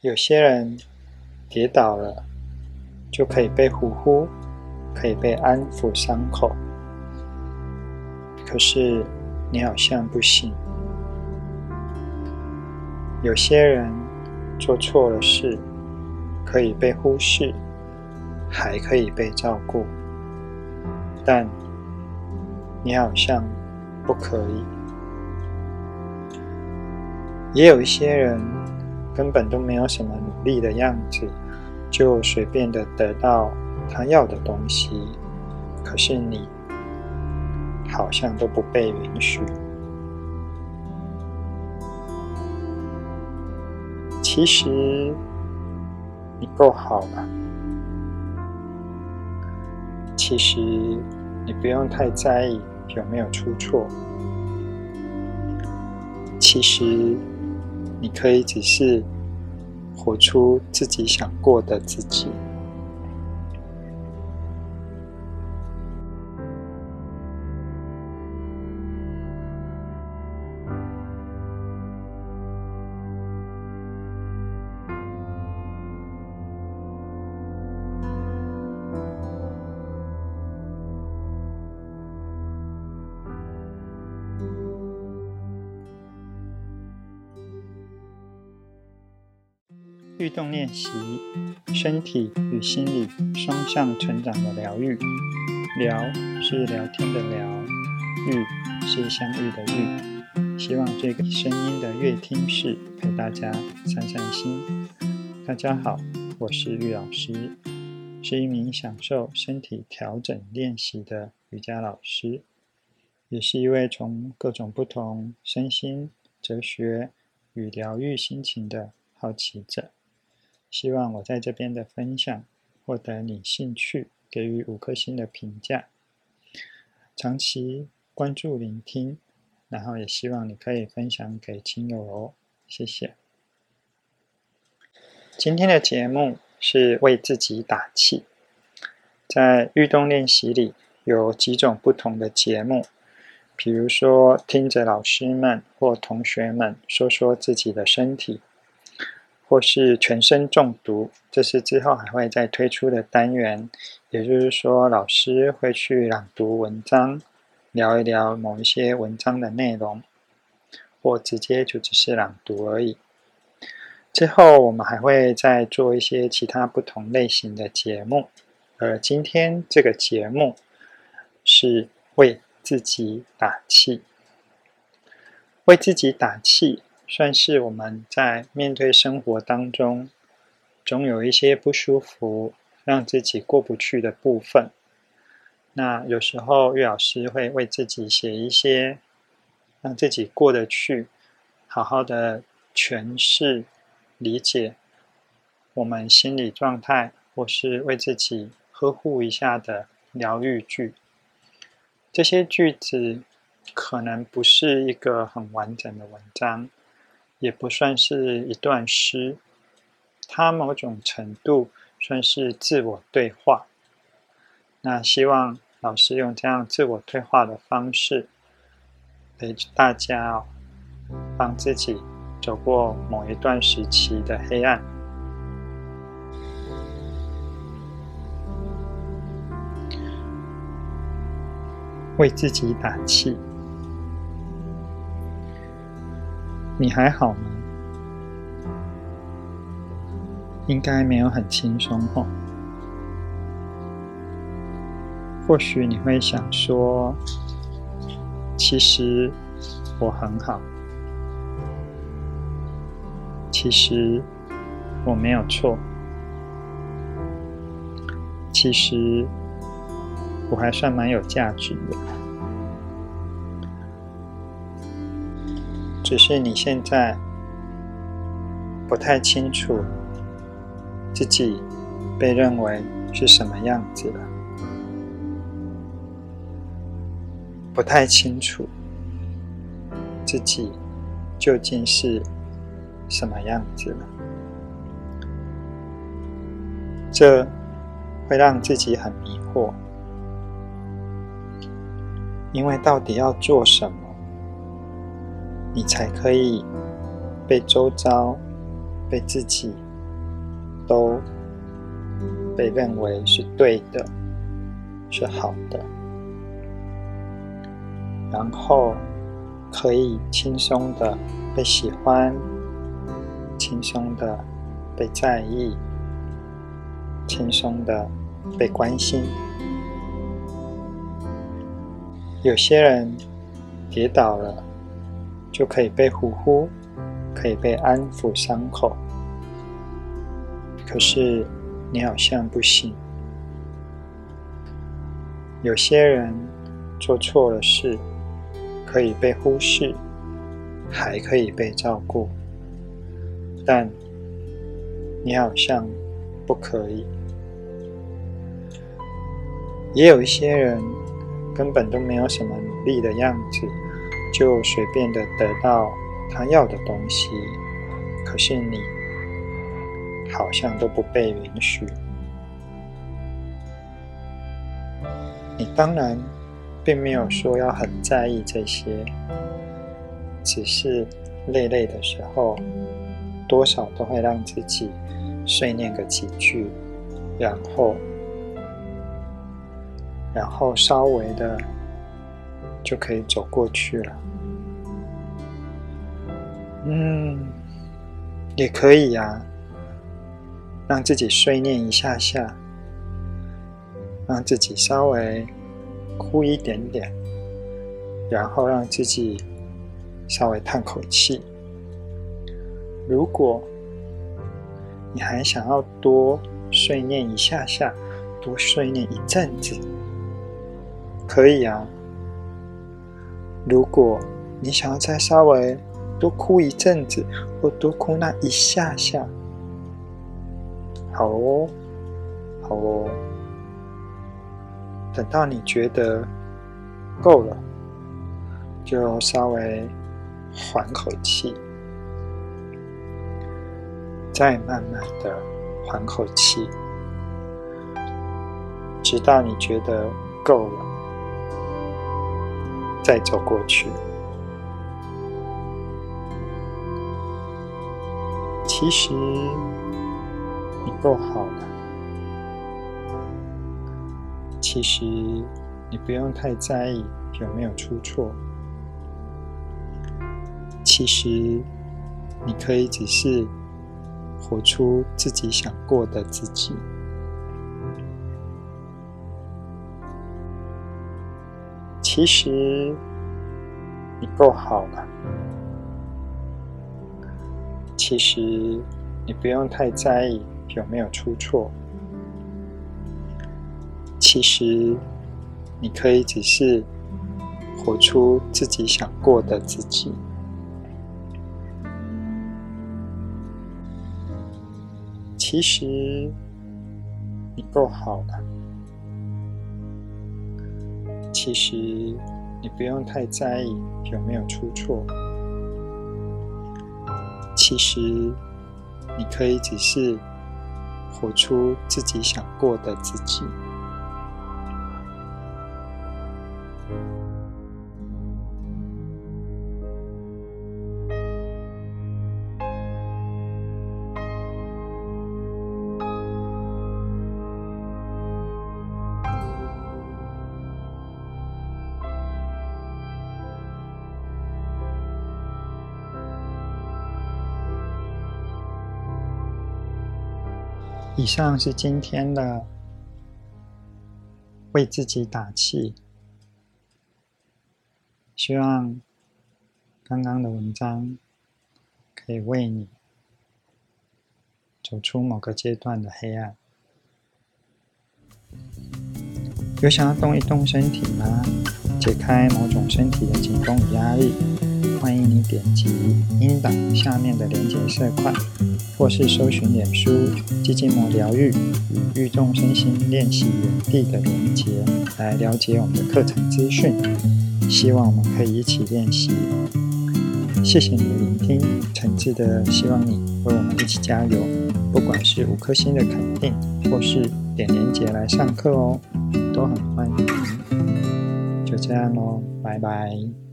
有些人跌倒了，就可以被呼呼，可以被安抚伤口。可是你好像不行。有些人做错了事，可以被忽视，还可以被照顾，但你好像不可以。也有一些人根本都没有什么努力的样子，就随便的得到他要的东西，可是你好像都不被允许。其实你够好了，其实你不用太在意有没有出错，其实你可以只是活出自己想过的自己。律动练习，身体与心理双向成长的疗愈。聊是聊天的聊，愈是相遇的愈。希望这个声音的乐听室陪大家散散心。大家好，我是玉老师，是一名享受身体调整练习的瑜伽老师，也是一位从各种不同身心哲学与疗愈心情的好奇者。希望我在这边的分享获得你兴趣，给予五颗星的评价。长期关注聆听，然后也希望你可以分享给亲友哦，谢谢。今天的节目是为自己打气。在运动练习里有几种不同的节目，比如说听着老师们或同学们说说自己的身体。或是全身中毒，这是之后还会再推出的单元。也就是说，老师会去朗读文章，聊一聊某一些文章的内容，或直接就只是朗读而已。之后我们还会再做一些其他不同类型的节目，而今天这个节目是为自己打气，为自己打气。算是我们在面对生活当中，总有一些不舒服，让自己过不去的部分。那有时候岳老师会为自己写一些，让自己过得去，好好的诠释、理解我们心理状态，或是为自己呵护一下的疗愈句。这些句子可能不是一个很完整的文章。也不算是一段诗，它某种程度算是自我对话。那希望老师用这样自我对话的方式，陪大家哦，帮自己走过某一段时期的黑暗，为自己打气。你还好吗？应该没有很轻松哦。或许你会想说：“其实我很好，其实我没有错，其实我还算蛮有价值的。”只是你现在不太清楚自己被认为是什么样子了，不太清楚自己究竟是什么样子了，这会让自己很迷惑，因为到底要做什么？你才可以被周遭、被自己都被认为是对的，是好的，然后可以轻松的被喜欢，轻松的被在意，轻松的被关心。有些人跌倒了，就可以被呼呼，可以被安抚伤口。可是你好像不行。有些人做错了事，可以被忽视，还可以被照顾，但你好像不可以。也有一些人。根本都没有什么努力的样子，就随便的得到他要的东西。可是你好像都不被允许。你当然并没有说要很在意这些，只是累累的时候，多少都会让自己碎念个几句，然后。然后稍微的就可以走过去了。嗯，也可以呀，让自己碎念一下下，让自己稍微哭一点点，然后让自己稍微叹口气。如果你还想要多碎念一下下，多碎念一阵子。可以啊，如果你想要再稍微多哭一阵子，或多哭那一下下，好哦，好哦。等到你觉得够了，就稍微缓口气，再慢慢的缓口气，直到你觉得够了。再走过去。其实你够好了。其实你不用太在意有没有出错。其实你可以只是活出自己想过的自己。其实你够好了。其实你不用太在意有没有出错。其实你可以只是活出自己想过的自己。其实你够好了。其实你不用太在意有没有出错。其实你可以只是活出自己想过的自己。以上是今天的为自己打气，希望刚刚的文章可以为你走出某个阶段的黑暗。有想要动一动身体吗？解开某种身体的紧绷与压力？欢迎你点击音档下面的连接色块，或是搜寻脸书“肌筋膜疗愈与运动身心练习园地”的连接，来了解我们的课程资讯。希望我们可以一起练习。谢谢你的聆听，诚挚的希望你为我们一起加油。不管是五颗星的肯定，或是点连结来上课哦，都很欢迎。就这样喽，拜拜。